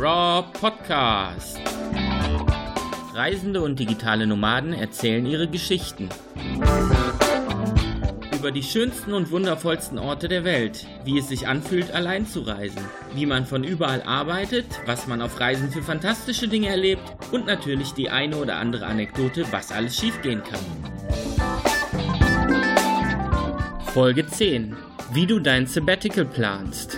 Raw Podcast. Reisende und digitale Nomaden erzählen ihre Geschichten. Über die schönsten und wundervollsten Orte der Welt, wie es sich anfühlt, allein zu reisen, wie man von überall arbeitet, was man auf Reisen für fantastische Dinge erlebt und natürlich die eine oder andere Anekdote, was alles schiefgehen kann. Folge 10. Wie du dein Sabbatical planst.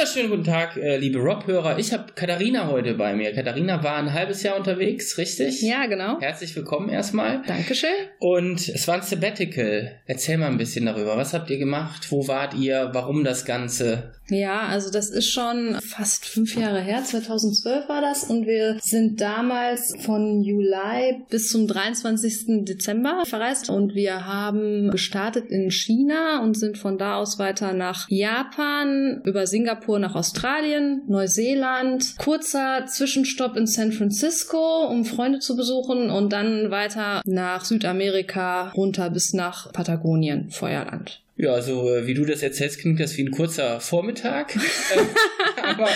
Wunderschönen guten Tag, äh, liebe Rob-Hörer. Ich habe Katharina heute bei mir. Katharina war ein halbes Jahr unterwegs, richtig? Ja, genau. Herzlich willkommen erstmal. Dankeschön. Und es war ein Sabbatical. Erzähl mal ein bisschen darüber. Was habt ihr gemacht? Wo wart ihr? Warum das Ganze? Ja, also das ist schon fast fünf Jahre her. 2012 war das. Und wir sind damals von Juli bis zum 23. Dezember verreist. Und wir haben gestartet in China und sind von da aus weiter nach Japan, über Singapur nach Australien, Neuseeland. Kurzer Zwischenstopp in San Francisco, um Freunde zu besuchen. Und dann weiter nach Südamerika runter bis nach Patagonien, Feuerland. Ja, also äh, wie du das erzählst, klingt das wie ein kurzer Vormittag. Ähm, Aber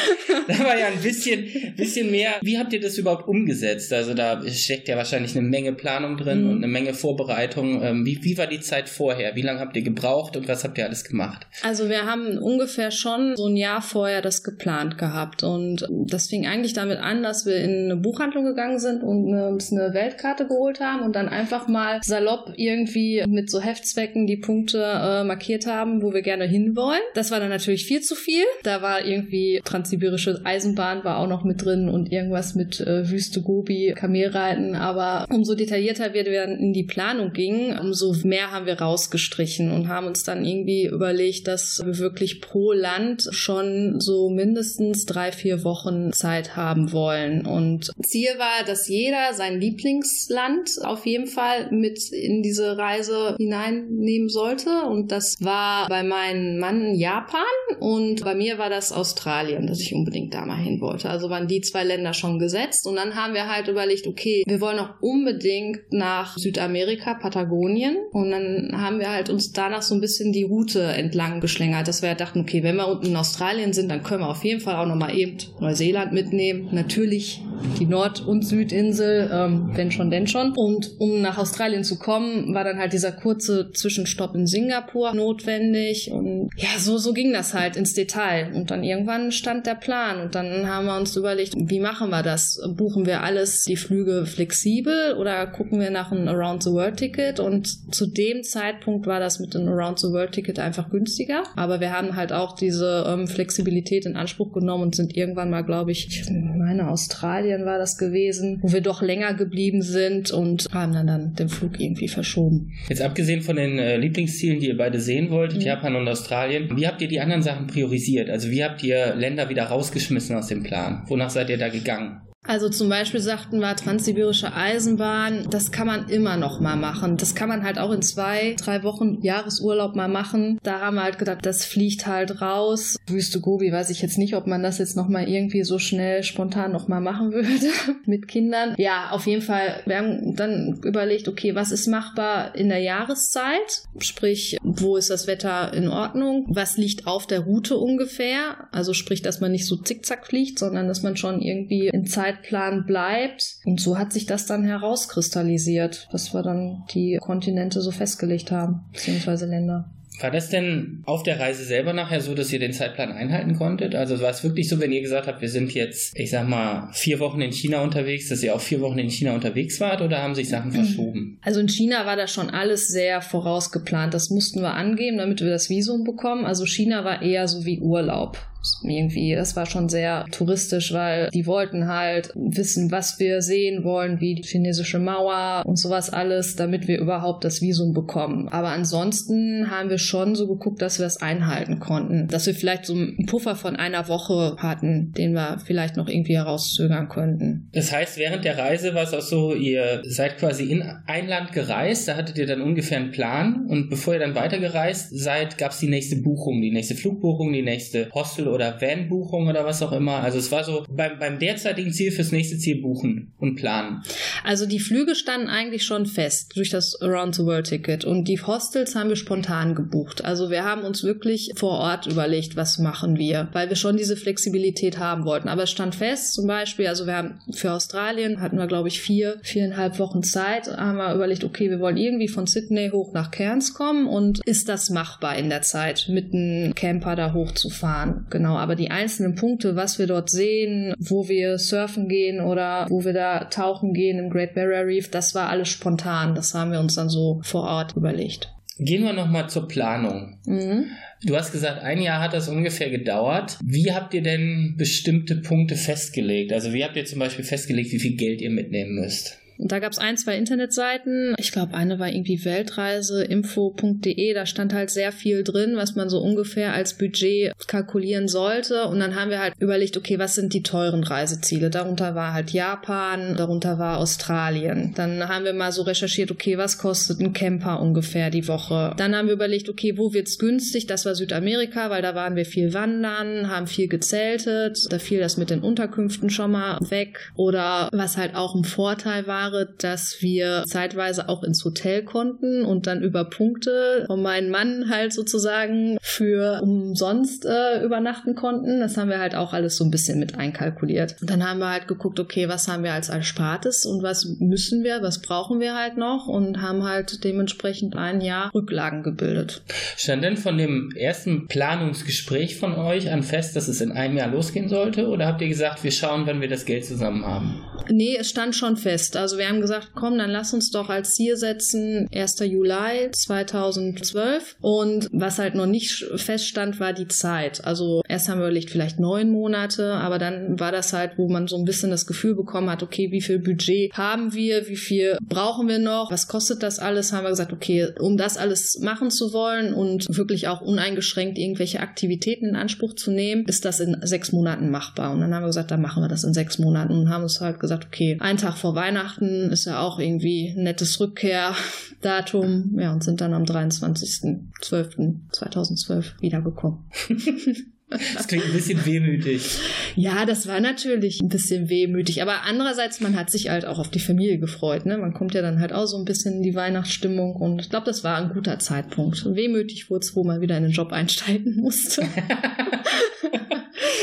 da war ja ein bisschen, bisschen mehr. Wie habt ihr das überhaupt umgesetzt? Also da steckt ja wahrscheinlich eine Menge Planung drin mhm. und eine Menge Vorbereitung. Ähm, wie, wie war die Zeit vorher? Wie lange habt ihr gebraucht und was habt ihr alles gemacht? Also wir haben ungefähr schon so ein Jahr vorher das geplant gehabt und das fing eigentlich damit an, dass wir in eine Buchhandlung gegangen sind und eine, eine Weltkarte geholt haben und dann einfach mal salopp irgendwie mit so Heftzwecken die Punkte äh, markiert haben, wo wir gerne hinwollen. Das war dann natürlich viel zu viel. Da war irgendwie transsibirische Eisenbahn war auch noch mit drin und irgendwas mit äh, Wüste Gobi, Kamelreiten. Aber umso detaillierter wir dann in die Planung gingen, umso mehr haben wir rausgestrichen und haben uns dann irgendwie überlegt, dass wir wirklich pro Land schon so mindestens drei, vier Wochen Zeit haben wollen. Und Ziel war, dass jeder sein Lieblingsland auf jeden Fall mit in diese Reise hineinnehmen sollte. Und das war bei meinem Mann Japan und bei mir war das Australien. Dass ich unbedingt da mal hin wollte. Also waren die zwei Länder schon gesetzt. Und dann haben wir halt überlegt, okay, wir wollen auch unbedingt nach Südamerika, Patagonien. Und dann haben wir halt uns danach so ein bisschen die Route entlang geschlängert, dass wir halt dachten, okay, wenn wir unten in Australien sind, dann können wir auf jeden Fall auch nochmal eben Neuseeland mitnehmen. Natürlich die Nord- und Südinsel, ähm, wenn schon, denn schon. Und um nach Australien zu kommen, war dann halt dieser kurze Zwischenstopp in Singapur notwendig. Und ja, so, so ging das halt ins Detail. Und dann irgendwann stand der Plan und dann haben wir uns überlegt, wie machen wir das? Buchen wir alles, die Flüge flexibel oder gucken wir nach einem Around the World Ticket? Und zu dem Zeitpunkt war das mit dem Around the World Ticket einfach günstiger. Aber wir haben halt auch diese ähm, Flexibilität in Anspruch genommen und sind irgendwann mal, glaube ich, ich meine Australien war das gewesen, wo wir doch länger geblieben sind und haben dann, dann den Flug irgendwie verschoben. Jetzt abgesehen von den äh, Lieblingszielen, die ihr beide sehen wolltet, mhm. Japan und Australien, wie habt ihr die anderen Sachen priorisiert? Also wie habt ihr Länder Länder wieder rausgeschmissen aus dem Plan? Wonach seid ihr da gegangen? Also zum Beispiel sagten wir Transsibirische Eisenbahn, das kann man immer noch mal machen. Das kann man halt auch in zwei, drei Wochen Jahresurlaub mal machen. Da haben wir halt gedacht, das fliegt halt raus. Wüste Gobi weiß ich jetzt nicht, ob man das jetzt noch mal irgendwie so schnell spontan noch mal machen würde mit Kindern. Ja, auf jeden Fall. Wir haben dann überlegt, okay, was ist machbar in der Jahreszeit? Sprich, wo ist das Wetter in Ordnung? Was liegt auf der Route ungefähr? Also sprich, dass man nicht so zickzack fliegt, sondern dass man schon irgendwie in Zeit Zeitplan bleibt. Und so hat sich das dann herauskristallisiert, dass wir dann die Kontinente so festgelegt haben, beziehungsweise Länder. War das denn auf der Reise selber nachher so, dass ihr den Zeitplan einhalten konntet? Also war es wirklich so, wenn ihr gesagt habt, wir sind jetzt, ich sag mal, vier Wochen in China unterwegs, dass ihr auch vier Wochen in China unterwegs wart oder haben sich Sachen verschoben? Also in China war das schon alles sehr vorausgeplant. Das mussten wir angeben, damit wir das Visum bekommen. Also China war eher so wie Urlaub irgendwie. Das war schon sehr touristisch, weil die wollten halt wissen, was wir sehen wollen, wie die chinesische Mauer und sowas alles, damit wir überhaupt das Visum bekommen. Aber ansonsten haben wir schon so geguckt, dass wir das einhalten konnten. Dass wir vielleicht so einen Puffer von einer Woche hatten, den wir vielleicht noch irgendwie herauszögern könnten. Das heißt, während der Reise war es auch so, ihr seid quasi in ein Land gereist, da hattet ihr dann ungefähr einen Plan und bevor ihr dann weitergereist seid, gab es die nächste Buchung, die nächste Flugbuchung, die nächste Hostel- oder Van-Buchung oder was auch immer? Also es war so beim, beim derzeitigen Ziel fürs nächste Ziel buchen und planen. Also die Flüge standen eigentlich schon fest durch das Around the World Ticket und die Hostels haben wir spontan gebucht. Also wir haben uns wirklich vor Ort überlegt, was machen wir, weil wir schon diese Flexibilität haben wollten. Aber es stand fest, zum Beispiel, also wir haben für Australien hatten wir glaube ich vier, viereinhalb Wochen Zeit, haben wir überlegt, okay, wir wollen irgendwie von Sydney hoch nach Cairns kommen und ist das machbar in der Zeit, mit einem Camper da hochzufahren? Genau, aber die einzelnen Punkte, was wir dort sehen, wo wir surfen gehen oder wo wir da tauchen gehen im Great Barrier Reef, das war alles spontan. Das haben wir uns dann so vor Ort überlegt. Gehen wir nochmal zur Planung. Mhm. Du hast gesagt, ein Jahr hat das ungefähr gedauert. Wie habt ihr denn bestimmte Punkte festgelegt? Also wie habt ihr zum Beispiel festgelegt, wie viel Geld ihr mitnehmen müsst? Und da gab es ein, zwei Internetseiten. Ich glaube, eine war irgendwie weltreiseinfo.de. Da stand halt sehr viel drin, was man so ungefähr als Budget kalkulieren sollte. Und dann haben wir halt überlegt, okay, was sind die teuren Reiseziele? Darunter war halt Japan, darunter war Australien. Dann haben wir mal so recherchiert, okay, was kostet ein Camper ungefähr die Woche? Dann haben wir überlegt, okay, wo wird's günstig? Das war Südamerika, weil da waren wir viel wandern, haben viel gezeltet. Da fiel das mit den Unterkünften schon mal weg. Oder was halt auch ein Vorteil war, Jahre, dass wir zeitweise auch ins Hotel konnten und dann über Punkte von meinem Mann halt sozusagen für umsonst äh, übernachten konnten. Das haben wir halt auch alles so ein bisschen mit einkalkuliert. Und dann haben wir halt geguckt, okay, was haben wir als Erspartes und was müssen wir, was brauchen wir halt noch und haben halt dementsprechend ein Jahr Rücklagen gebildet. Stand denn von dem ersten Planungsgespräch von euch an fest, dass es in einem Jahr losgehen sollte? Oder habt ihr gesagt, wir schauen, wenn wir das Geld zusammen haben? Nee, es stand schon fest. Also wir haben gesagt, komm, dann lass uns doch als Ziel setzen 1. Juli 2012. Und was halt noch nicht feststand, war die Zeit. Also erst haben wir überlegt, vielleicht neun Monate, aber dann war das halt, wo man so ein bisschen das Gefühl bekommen hat, okay, wie viel Budget haben wir, wie viel brauchen wir noch, was kostet das alles, haben wir gesagt, okay, um das alles machen zu wollen und wirklich auch uneingeschränkt irgendwelche Aktivitäten in Anspruch zu nehmen, ist das in sechs Monaten machbar. Und dann haben wir gesagt, dann machen wir das in sechs Monaten und haben uns halt gesagt, okay, einen Tag vor Weihnachten ist ja auch irgendwie ein nettes Rückkehrdatum. Ja, und sind dann am 23.12.2012 wiedergekommen. Das klingt ein bisschen wehmütig. Ja, das war natürlich ein bisschen wehmütig. Aber andererseits, man hat sich halt auch auf die Familie gefreut. Ne? Man kommt ja dann halt auch so ein bisschen in die Weihnachtsstimmung. Und ich glaube, das war ein guter Zeitpunkt. Wehmütig wurde es, wo man wieder in den Job einsteigen musste.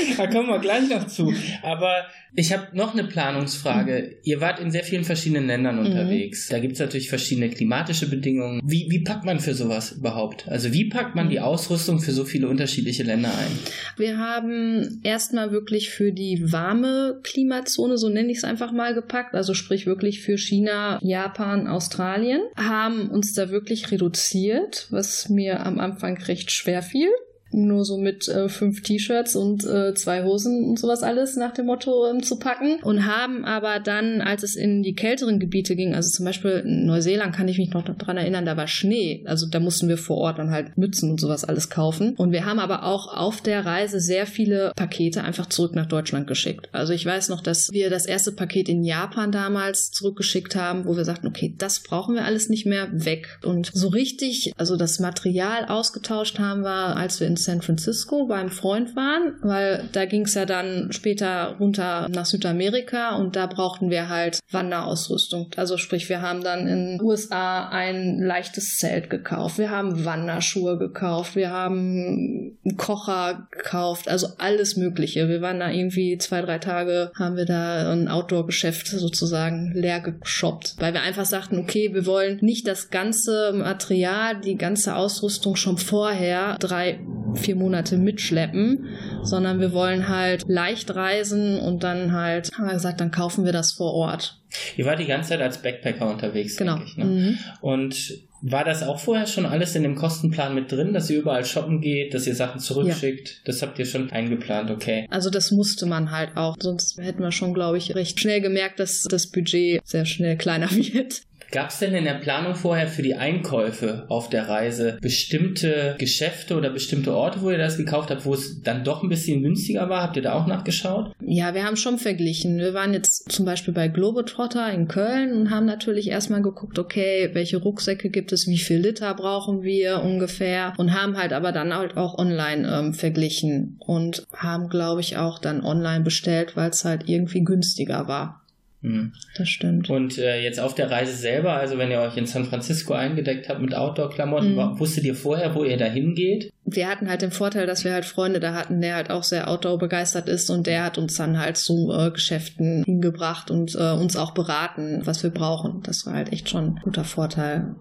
da kommen wir gleich noch zu. Aber ich habe noch eine Planungsfrage. Mhm. Ihr wart in sehr vielen verschiedenen Ländern mhm. unterwegs. Da gibt es natürlich verschiedene klimatische Bedingungen. Wie, wie packt man für sowas überhaupt? Also wie packt man die mhm. Ausrüstung für so viele unterschiedliche Länder ein? Wir haben erstmal wirklich für die warme Klimazone, so nenne ich es einfach mal, gepackt. Also sprich wirklich für China, Japan, Australien. Haben uns da wirklich reduziert, was mir am Anfang recht schwer fiel nur so mit äh, fünf T-Shirts und äh, zwei Hosen und sowas alles nach dem Motto ähm, zu packen und haben aber dann, als es in die kälteren Gebiete ging, also zum Beispiel in Neuseeland kann ich mich noch dran erinnern, da war Schnee, also da mussten wir vor Ort dann halt Mützen und sowas alles kaufen. Und wir haben aber auch auf der Reise sehr viele Pakete einfach zurück nach Deutschland geschickt. Also ich weiß noch, dass wir das erste Paket in Japan damals zurückgeschickt haben, wo wir sagten, okay, das brauchen wir alles nicht mehr weg. Und so richtig, also das Material ausgetauscht haben wir, als wir in San Francisco beim Freund waren, weil da ging es ja dann später runter nach Südamerika und da brauchten wir halt Wanderausrüstung. Also sprich, wir haben dann in den USA ein leichtes Zelt gekauft, wir haben Wanderschuhe gekauft, wir haben einen Kocher gekauft, also alles Mögliche. Wir waren da irgendwie zwei, drei Tage, haben wir da ein Outdoor-Geschäft sozusagen leer geshoppt, weil wir einfach sagten, okay, wir wollen nicht das ganze Material, die ganze Ausrüstung schon vorher drei vier Monate mitschleppen, sondern wir wollen halt leicht reisen und dann halt, haben wir gesagt, dann kaufen wir das vor Ort. Ihr wart die ganze Zeit als Backpacker unterwegs, genau. Ich, ne? mhm. Und war das auch vorher schon alles in dem Kostenplan mit drin, dass ihr überall shoppen geht, dass ihr Sachen zurückschickt? Ja. Das habt ihr schon eingeplant, okay. Also das musste man halt auch, sonst hätten wir schon, glaube ich, recht schnell gemerkt, dass das Budget sehr schnell kleiner wird. Gab es denn in der Planung vorher für die Einkäufe auf der Reise bestimmte Geschäfte oder bestimmte Orte, wo ihr das gekauft habt, wo es dann doch ein bisschen günstiger war? Habt ihr da auch nachgeschaut? Ja, wir haben schon verglichen. Wir waren jetzt zum Beispiel bei Globetrotter in Köln und haben natürlich erstmal geguckt, okay, welche Rucksäcke gibt es, wie viel Liter brauchen wir ungefähr und haben halt aber dann halt auch online ähm, verglichen und haben, glaube ich, auch dann online bestellt, weil es halt irgendwie günstiger war. Hm. Das stimmt. Und äh, jetzt auf der Reise selber, also wenn ihr euch in San Francisco eingedeckt habt mit Outdoor-Klamotten, Mhm. wusstet ihr vorher, wo ihr da hingeht? wir hatten halt den Vorteil, dass wir halt Freunde da hatten, der halt auch sehr Outdoor begeistert ist und der hat uns dann halt zu äh, Geschäften hingebracht und äh, uns auch beraten, was wir brauchen. Das war halt echt schon ein guter Vorteil.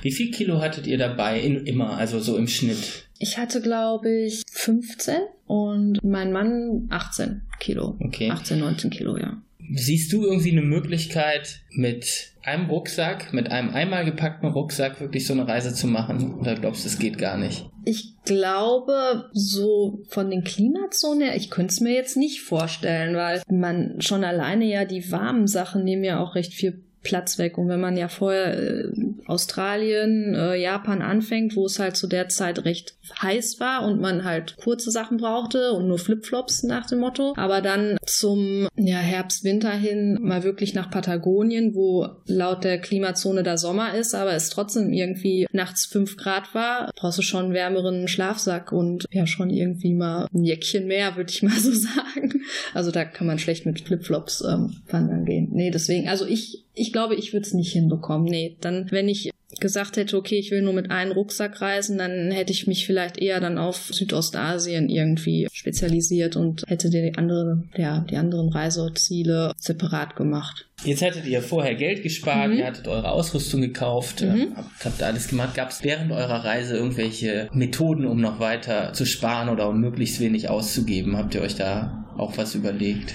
Wie viel Kilo hattet ihr dabei in, immer, also so im Schnitt? Ich hatte, glaube ich, 15 und mein Mann 18 Kilo. Okay. 18, 19 Kilo, ja. Siehst du irgendwie eine Möglichkeit, mit einem Rucksack, mit einem einmal gepackten Rucksack wirklich so eine Reise zu machen? Oder glaubst du, es geht gar nicht? Ich glaube, so von den Klimazonen her, ich könnte es mir jetzt nicht vorstellen, weil man schon alleine ja die warmen Sachen nehmen ja auch recht viel Platz weg. Und wenn man ja vorher äh, Australien, äh, Japan anfängt, wo es halt zu der Zeit recht heiß war und man halt kurze Sachen brauchte und nur Flipflops nach dem Motto. Aber dann zum ja, Herbst, Winter hin mal wirklich nach Patagonien, wo laut der Klimazone da Sommer ist, aber es trotzdem irgendwie nachts fünf Grad war, brauchst du schon einen wärmeren Schlafsack und ja schon irgendwie mal ein Jäckchen mehr, würde ich mal so sagen. Also da kann man schlecht mit Flipflops ähm, wandern gehen. Nee, deswegen, also ich, ich glaube, ich würde es nicht hinbekommen. Nee, dann, wenn ich gesagt hätte, okay, ich will nur mit einem Rucksack reisen, dann hätte ich mich vielleicht eher dann auf Südostasien irgendwie spezialisiert und hätte die andere, ja, die anderen Reiseziele separat gemacht. Jetzt hattet ihr vorher Geld gespart, Mhm. ihr hattet eure Ausrüstung gekauft, Mhm. äh, habt, habt alles gemacht. Gab es während eurer Reise irgendwelche Methoden, um noch weiter zu sparen oder um möglichst wenig auszugeben? Habt ihr euch da auch was überlegt?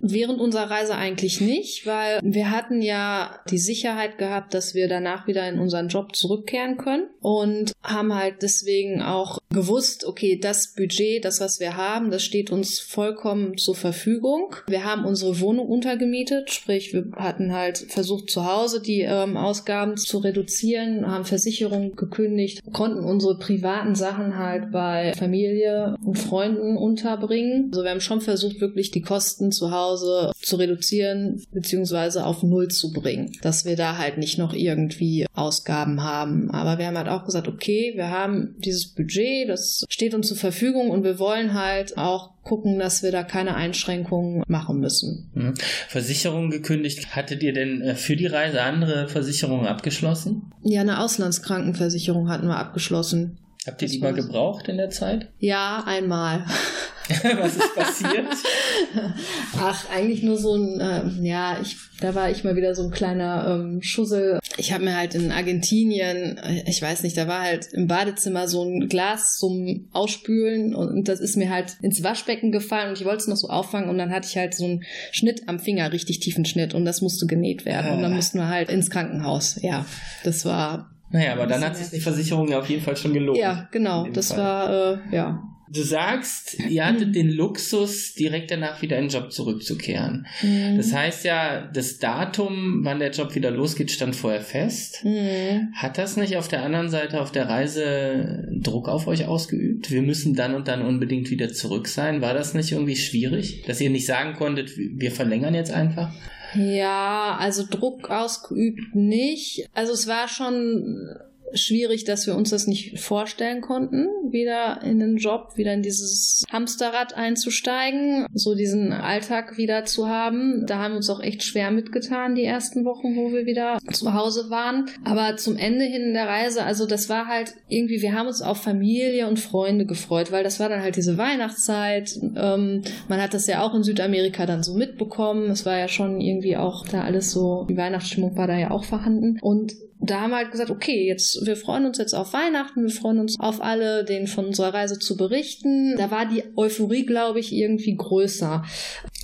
Während unserer Reise eigentlich nicht, weil wir hatten ja die Sicherheit gehabt, dass wir danach wieder in unseren Job zurückkehren können und haben halt deswegen auch gewusst, okay, das Budget, das was wir haben, das steht uns vollkommen zur Verfügung. Wir haben unsere Wohnung untergemietet, sprich wir hatten halt versucht zu Hause die ähm, Ausgaben zu reduzieren, haben Versicherungen gekündigt, konnten unsere privaten Sachen halt bei Familie und Freunden unterbringen. Also wir haben schon versucht, wirklich die Kosten zu Hause zu reduzieren beziehungsweise auf Null zu bringen, dass wir da halt nicht noch irgendwie Ausgaben haben. Aber wir haben halt auch gesagt, okay, wir haben dieses Budget, das steht uns zur Verfügung und wir wollen halt auch gucken, dass wir da keine Einschränkungen machen müssen. Hm. Versicherung gekündigt. Hattet ihr denn äh, für die Reise andere Versicherungen abgeschlossen? Ja, eine Auslandskrankenversicherung hatten wir abgeschlossen. Habt ihr Das die mal gebraucht in der Zeit? Ja, einmal. was ist passiert? Ach, eigentlich nur so ein, ähm, ja, ich, da war ich mal wieder so ein kleiner ähm, Schussel. Ich habe mir halt in Argentinien, äh, ich weiß nicht, da war halt im Badezimmer so ein Glas zum Ausspülen und, und das ist mir halt ins Waschbecken gefallen und ich wollte es noch so auffangen und dann hatte ich halt so einen Schnitt am Finger, richtig tiefen Schnitt und das musste genäht werden und dann Ah. mussten wir halt ins Krankenhaus. Ja, das war, naja, aber dann hat sich die Versicherung ja auf jeden Fall schon gelohnt. ja, genau, das Fall. war, äh, ja. Du sagst, ihr hattet den Luxus, direkt danach wieder in den Job zurückzukehren. Mhm. Das heißt ja, das Datum, wann der Job wieder losgeht, stand vorher fest. Mhm. Hat das nicht auf der anderen Seite auf der Reise Druck auf euch ausgeübt? Wir müssen dann und dann unbedingt wieder zurück sein. War das nicht irgendwie schwierig, dass ihr nicht sagen konntet, wir verlängern jetzt einfach? Ja, also Druck ausgeübt nicht. Also es war schon schwierig, dass wir uns das nicht vorstellen konnten, wieder in den Job, wieder in dieses Hamsterrad einzusteigen, so diesen Alltag wieder zu haben. Da haben wir uns auch echt schwer mitgetan, die ersten Wochen, wo wir wieder zu Hause waren. Aber zum Ende hin der Reise, also das war halt irgendwie, wir haben uns auf Familie und Freunde gefreut, weil das war dann halt diese Weihnachtszeit. Ähm, man hat das ja auch in Südamerika dann so mitbekommen. Es war ja schon irgendwie auch da alles so, die Weihnachtsstimmung war da ja auch vorhanden. Und da haben wir halt gesagt, okay, jetzt, wir freuen uns jetzt auf Weihnachten, wir freuen uns auf alle, denen von unserer Reise zu berichten. Da war die Euphorie, glaube ich, irgendwie größer.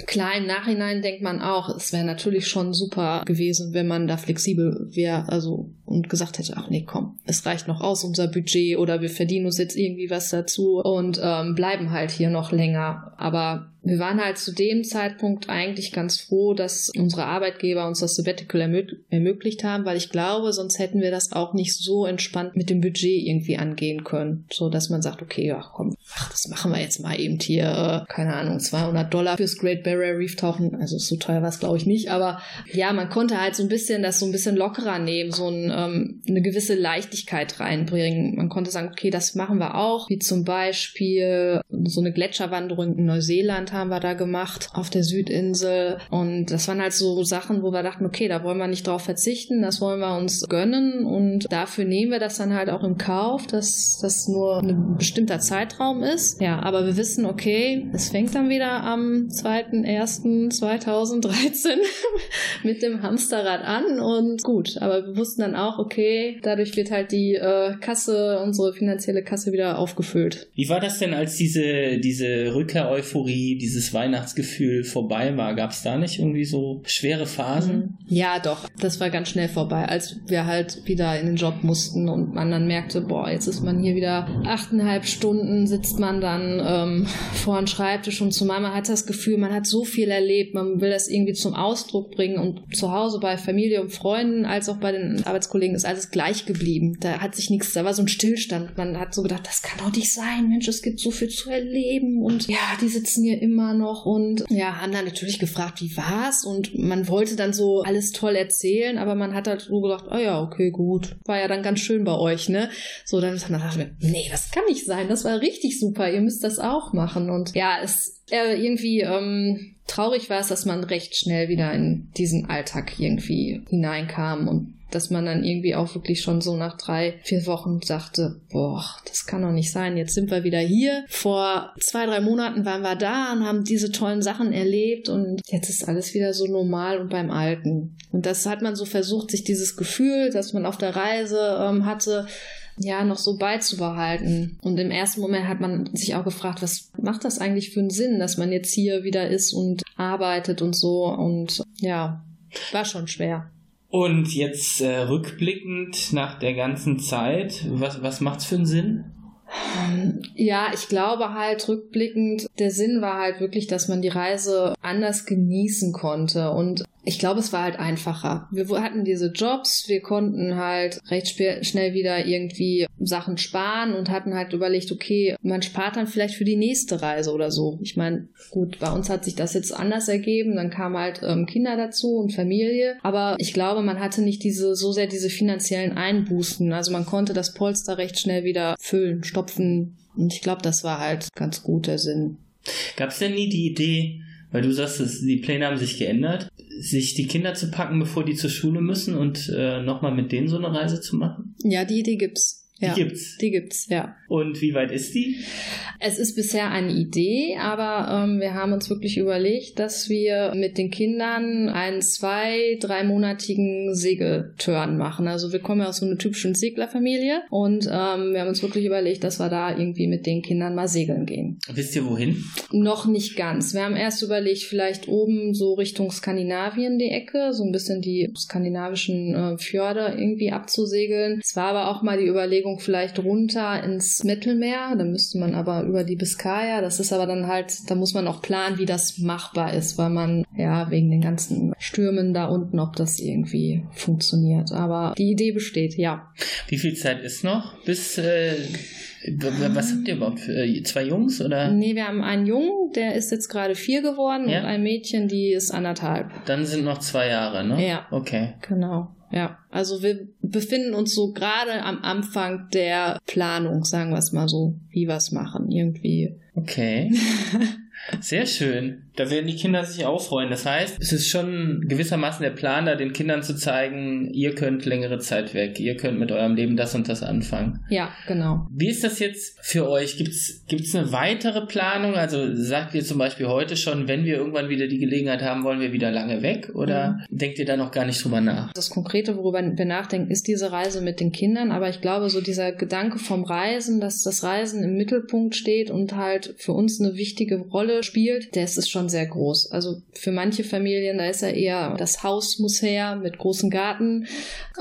Klar, im Nachhinein denkt man auch, es wäre natürlich schon super gewesen, wenn man da flexibel wäre, also und gesagt hätte, ach nee, komm, es reicht noch aus unser Budget oder wir verdienen uns jetzt irgendwie was dazu und ähm, bleiben halt hier noch länger. Aber wir waren halt zu dem Zeitpunkt eigentlich ganz froh, dass unsere Arbeitgeber uns das Sabbatical ermö ermöglicht haben, weil ich glaube, sonst hätten wir das auch nicht so entspannt mit dem Budget irgendwie angehen können. So, dass man sagt, okay, ja, komm, ach, das machen wir jetzt mal eben hier, äh, keine Ahnung, 200 Dollar fürs Great Barrier Reef tauchen. Also so teuer war es, glaube ich, nicht. Aber ja, man konnte halt so ein bisschen das so ein bisschen lockerer nehmen, so ein, ähm, eine gewisse Leichtigkeit reinbringen. Man konnte sagen, okay, das machen wir auch, wie zum Beispiel so eine Gletscherwanderung in Neuseeland haben wir da gemacht auf der Südinsel. Und das waren halt so Sachen, wo wir dachten, okay, da wollen wir nicht drauf verzichten, das wollen wir uns gönnen. Und dafür nehmen wir das dann halt auch im Kauf, dass das nur ein bestimmter Zeitraum ist. Ja, aber wir wissen, okay, es fängt dann wieder am 2.1.2013 mit dem Hamsterrad an und gut. Aber wir wussten dann auch, okay, dadurch wird halt die äh, Kasse, unsere finanzielle Kasse wieder aufgefüllt. Wie war das denn, als diese, diese Rückkehr-Euphorie, dieses Weihnachtsgefühl vorbei war? Gab es da nicht irgendwie so schwere Phasen? Ja, doch. Das war ganz schnell vorbei, als wir halt wieder in den Job mussten und man dann merkte, boah, jetzt ist man hier wieder achteinhalb Stunden, sitzt man dann ähm, vor einem Schreibtisch und zumal man hat das Gefühl, man hat so viel erlebt, man will das irgendwie zum Ausdruck bringen und zu Hause bei Familie und Freunden als auch bei den Arbeitskollegen ist alles gleich geblieben. Da hat sich nichts, da war so ein Stillstand. Man hat so gedacht, das kann doch nicht sein, Mensch, es gibt so viel zu erleben und ja, die sitzen hier immer immer noch und ja, haben dann natürlich gefragt, wie war's? Und man wollte dann so alles toll erzählen, aber man hat halt so gedacht, oh ja, okay, gut. War ja dann ganz schön bei euch, ne? So, dann, dachte ich mir, nee, das kann nicht sein. Das war richtig super. Ihr müsst das auch machen. Und ja, es äh, irgendwie ähm, traurig war es, dass man recht schnell wieder in diesen Alltag irgendwie hineinkam und dass man dann irgendwie auch wirklich schon so nach drei, vier Wochen sagte, boah, das kann doch nicht sein, jetzt sind wir wieder hier. Vor zwei, drei Monaten waren wir da und haben diese tollen Sachen erlebt und jetzt ist alles wieder so normal und beim Alten. Und das hat man so versucht, sich dieses Gefühl, das man auf der Reise ähm, hatte, ja, noch so beizubehalten. Und im ersten Moment hat man sich auch gefragt, was macht das eigentlich für einen Sinn, dass man jetzt hier wieder ist und arbeitet und so. Und ja, war schon schwer. Und jetzt äh, rückblickend nach der ganzen Zeit, was, was macht's für einen Sinn? Ja, ich glaube halt rückblickend, der Sinn war halt wirklich, dass man die Reise anders genießen konnte und ich glaube, es war halt einfacher. Wir hatten diese Jobs, wir konnten halt recht schnell wieder irgendwie Sachen sparen und hatten halt überlegt, okay, man spart dann vielleicht für die nächste Reise oder so. Ich meine, gut, bei uns hat sich das jetzt anders ergeben, dann kamen halt ähm, Kinder dazu und Familie, aber ich glaube, man hatte nicht diese so sehr diese finanziellen Einbußen. Also man konnte das Polster recht schnell wieder füllen, stopfen und ich glaube, das war halt ganz gut der Sinn. Gab es denn nie die Idee, weil du sagst, die Pläne haben sich geändert, sich die Kinder zu packen, bevor die zur Schule müssen und äh, nochmal mit denen so eine Reise zu machen? Ja, die Idee gibt's. Ja, die gibt's. Die gibt's, ja. Und wie weit ist die? Es ist bisher eine Idee, aber ähm, wir haben uns wirklich überlegt, dass wir mit den Kindern einen zwei, dreimonatigen Segelturn machen. Also wir kommen ja aus so einer typischen Seglerfamilie und ähm, wir haben uns wirklich überlegt, dass wir da irgendwie mit den Kindern mal segeln gehen. Wisst ihr wohin? Noch nicht ganz. Wir haben erst überlegt, vielleicht oben so Richtung Skandinavien die Ecke, so ein bisschen die skandinavischen äh, Fjorde irgendwie abzusegeln. Es war aber auch mal die Überlegung, Bewegung vielleicht runter ins Mittelmeer. Da müsste man aber über die Biskaya. Das ist aber dann halt, da muss man auch planen, wie das machbar ist, weil man ja wegen den ganzen Stürmen da unten, ob das irgendwie funktioniert. Aber die Idee besteht, ja. Wie viel Zeit ist noch bis äh was habt ihr überhaupt für äh, zwei Jungs oder? Nee, wir haben einen Jungen, der ist jetzt gerade vier geworden ja? und ein Mädchen, die ist anderthalb. Dann sind noch zwei Jahre, ne? Ja. Okay. Genau. Ja, also wir befinden uns so gerade am Anfang der Planung, sagen wir es mal so, wie wir es machen, irgendwie. Okay. Sehr schön. Da werden die Kinder sich auch freuen. Das heißt, es ist schon gewissermaßen der Plan, da den Kindern zu zeigen, ihr könnt längere Zeit weg, ihr könnt mit eurem Leben das und das anfangen. Ja, genau. Wie ist das jetzt für euch? Gibt's gibt's eine weitere Planung? Also sagt ihr zum Beispiel heute schon, wenn wir irgendwann wieder die Gelegenheit haben, wollen wir wieder lange weg? Oder mhm. denkt ihr da noch gar nicht drüber nach? Das Konkrete, worüber wir nachdenken, ist diese Reise mit den Kindern. Aber ich glaube, so dieser Gedanke vom Reisen, dass das Reisen im Mittelpunkt steht und halt für uns eine wichtige Rolle spielt, der ist schon sehr groß. Also für manche Familien, da ist er eher, das Haus muss her mit großem Garten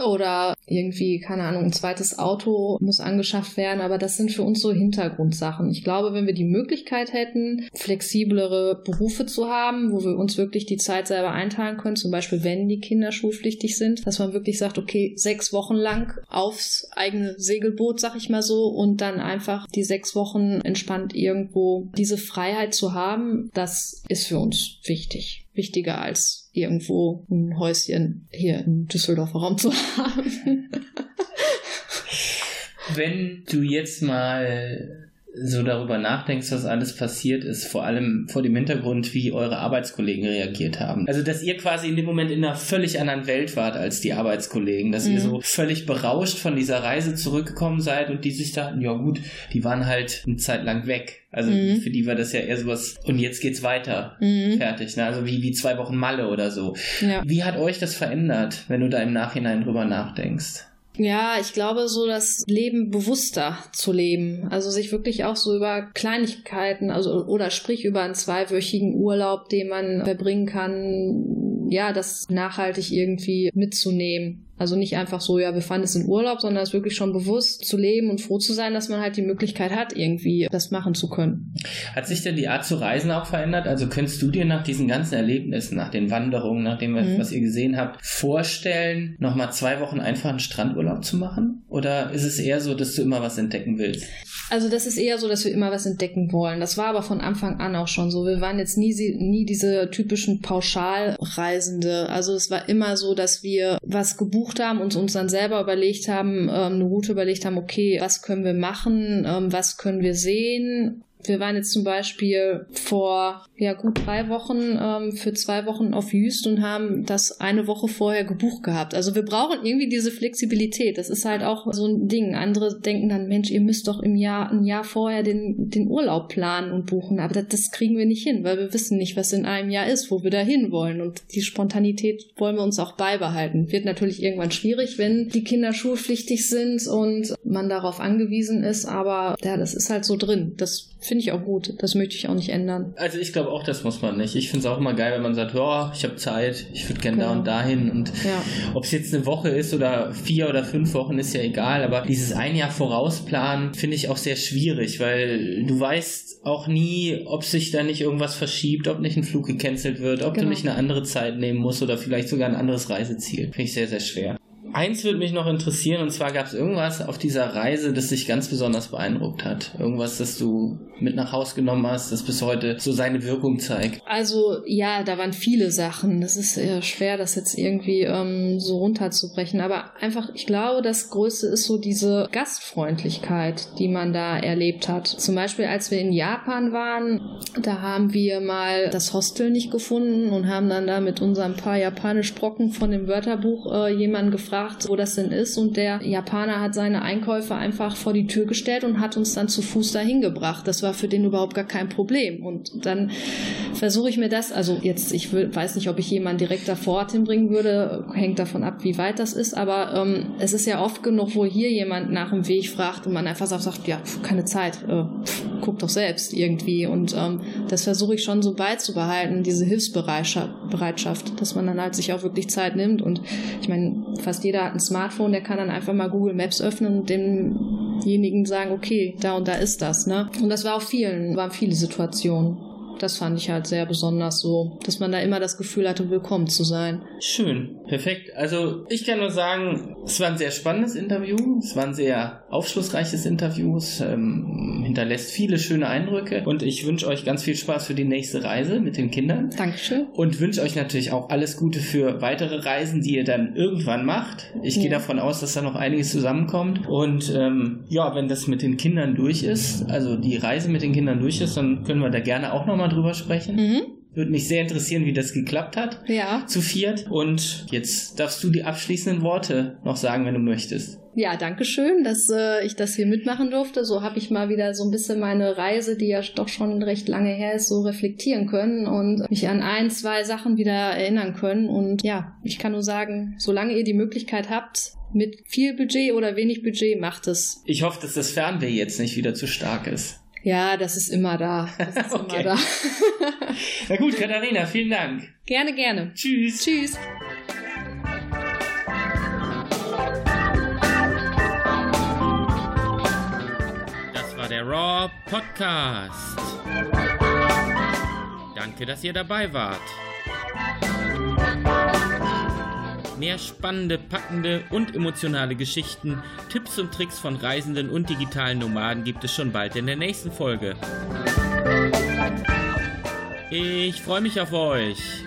oder irgendwie, keine Ahnung, ein zweites Auto muss angeschafft werden, aber das sind für uns so Hintergrundsachen. Ich glaube, wenn wir die Möglichkeit hätten, flexiblere Berufe zu haben, wo wir uns wirklich die Zeit selber einteilen können, zum Beispiel wenn die Kinder schulpflichtig sind, dass man wirklich sagt, okay, sechs Wochen lang aufs eigene Segelboot, sag ich mal so, und dann einfach die sechs Wochen entspannt irgendwo diese Freiheit zu haben, das ist für uns wichtig. Wichtiger als irgendwo ein Häuschen hier im Düsseldorfer Raum zu haben. Wenn du jetzt mal so darüber nachdenkst, was alles passiert ist, vor allem vor dem Hintergrund, wie eure Arbeitskollegen reagiert haben. Also, dass ihr quasi in dem Moment in einer völlig anderen Welt wart als die Arbeitskollegen, dass mhm. ihr so völlig berauscht von dieser Reise zurückgekommen seid und die sich dachten, ja gut, die waren halt eine Zeit lang weg. Also mhm. für die war das ja eher sowas, und jetzt geht's weiter. Mhm. Fertig. Ne? Also wie, wie zwei Wochen Malle oder so. Ja. Wie hat euch das verändert, wenn du da im Nachhinein drüber nachdenkst? Ja, ich glaube, so das Leben bewusster zu leben. Also sich wirklich auch so über Kleinigkeiten, also oder sprich über einen zweiwöchigen Urlaub, den man verbringen kann, ja, das nachhaltig irgendwie mitzunehmen. Also nicht einfach so, ja, wir fahren jetzt in Urlaub, sondern es wirklich schon bewusst zu leben und froh zu sein, dass man halt die Möglichkeit hat, irgendwie das machen zu können. Hat sich denn die Art zu reisen auch verändert? Also könntest du dir nach diesen ganzen Erlebnissen, nach den Wanderungen, nach dem, mhm. was ihr gesehen habt, vorstellen, nochmal zwei Wochen einfach einen Strandurlaub zu machen? Oder ist es eher so, dass du immer was entdecken willst? Also das ist eher so, dass wir immer was entdecken wollen. Das war aber von Anfang an auch schon so. Wir waren jetzt nie, nie diese typischen Pauschalreisende. Also es war immer so, dass wir was gebucht haben und uns dann selber überlegt haben, ähm, eine Route überlegt haben, okay, was können wir machen, ähm, was können wir sehen wir waren jetzt zum Beispiel vor ja gut drei Wochen ähm, für zwei Wochen auf Jüst und haben das eine Woche vorher gebucht gehabt. Also wir brauchen irgendwie diese Flexibilität. Das ist halt auch so ein Ding. Andere denken dann, Mensch, ihr müsst doch im Jahr ein Jahr vorher den den Urlaub planen und buchen. Aber das, das kriegen wir nicht hin, weil wir wissen nicht, was in einem Jahr ist, wo wir da hin wollen. Und die Spontanität wollen wir uns auch beibehalten. Wird natürlich irgendwann schwierig, wenn die Kinder schulpflichtig sind und man darauf angewiesen ist. Aber ja, das ist halt so drin. Das Finde ich auch gut. Das möchte ich auch nicht ändern. Also ich glaube auch, das muss man nicht. Ich finde es auch immer geil, wenn man sagt, ja, ich habe Zeit, ich würde gerne genau. da und dahin. Und ja. ob es jetzt eine Woche ist oder vier oder fünf Wochen, ist ja egal. Aber dieses ein Jahr vorausplanen finde ich auch sehr schwierig, weil du weißt auch nie, ob sich da nicht irgendwas verschiebt, ob nicht ein Flug gecancelt wird, ob genau. du nicht eine andere Zeit nehmen musst oder vielleicht sogar ein anderes Reiseziel. Finde ich sehr, sehr schwer. Eins würde mich noch interessieren, und zwar gab es irgendwas auf dieser Reise, das dich ganz besonders beeindruckt hat. Irgendwas, das du mit nach Haus genommen hast, das bis heute so seine Wirkung zeigt. Also ja, da waren viele Sachen. Das ist eher schwer, das jetzt irgendwie ähm, so runterzubrechen. Aber einfach, ich glaube, das Größte ist so diese Gastfreundlichkeit, die man da erlebt hat. Zum Beispiel, als wir in Japan waren, da haben wir mal das Hostel nicht gefunden und haben dann da mit unseren paar japanisch Brocken von dem Wörterbuch äh, jemanden gefragt, gefragt, wo das denn ist und der Japaner hat seine Einkäufe einfach vor die Tür gestellt und hat uns dann zu Fuß dahin gebracht. Das war für den überhaupt gar kein Problem. Und dann versuche ich mir das, also jetzt, ich will, weiß nicht, ob ich jemanden direkt da vor Ort hinbringen würde, hängt davon ab, wie weit das ist, aber ähm, es ist ja oft genug, wo hier jemand nach dem Weg fragt und man einfach sagt, ja, keine Zeit, äh, guck doch selbst irgendwie. Und ähm, das versuche ich schon so beizubehalten, diese Hilfsbereitschaft, dass man dann halt sich auch wirklich Zeit nimmt. Und ich meine, fast jeder hat ein Smartphone, der kann dann einfach mal Google Maps öffnen und demjenigen sagen, okay, da und da ist das. Ne? Und das war auf vielen, waren viele Situationen das fand ich halt sehr besonders so, dass man da immer das Gefühl hatte, willkommen zu sein. Schön, perfekt. Also ich kann nur sagen, es war ein sehr spannendes Interview, es war ein sehr aufschlussreiches Interview, es ähm, hinterlässt viele schöne Eindrücke und ich wünsche euch ganz viel Spaß für die nächste Reise mit den Kindern. Dankeschön. Und wünsche euch natürlich auch alles Gute für weitere Reisen, die ihr dann irgendwann macht. Ich ja. gehe davon aus, dass da noch einiges zusammenkommt und ähm, ja, wenn das mit den Kindern durch ist, also die Reise mit den Kindern durch ist, dann können wir da gerne auch nochmal drüber sprechen. Mhm. Würde mich sehr interessieren, wie das geklappt hat. Ja. Zu viert. Und jetzt darfst du die abschließenden Worte noch sagen, wenn du möchtest. Ja, danke schön, dass äh, ich das hier mitmachen durfte. So habe ich mal wieder so ein bisschen meine Reise, die ja doch schon recht lange her ist, so reflektieren können und mich an ein, zwei Sachen wieder erinnern können. Und ja, ich kann nur sagen, solange ihr die Möglichkeit habt, mit viel Budget oder wenig Budget macht es. Ich hoffe, dass das Fernweh jetzt nicht wieder zu stark ist. Ja, das ist immer da. Das ist okay. immer da. Na gut, Katharina, vielen Dank. Gerne, gerne. Tschüss. Tschüss. Das war der Raw Podcast. Danke, dass ihr dabei wart. Mehr spannende, packende und emotionale Geschichten, Tipps und Tricks von Reisenden und digitalen Nomaden gibt es schon bald in der nächsten Folge. Ich freue mich auf euch.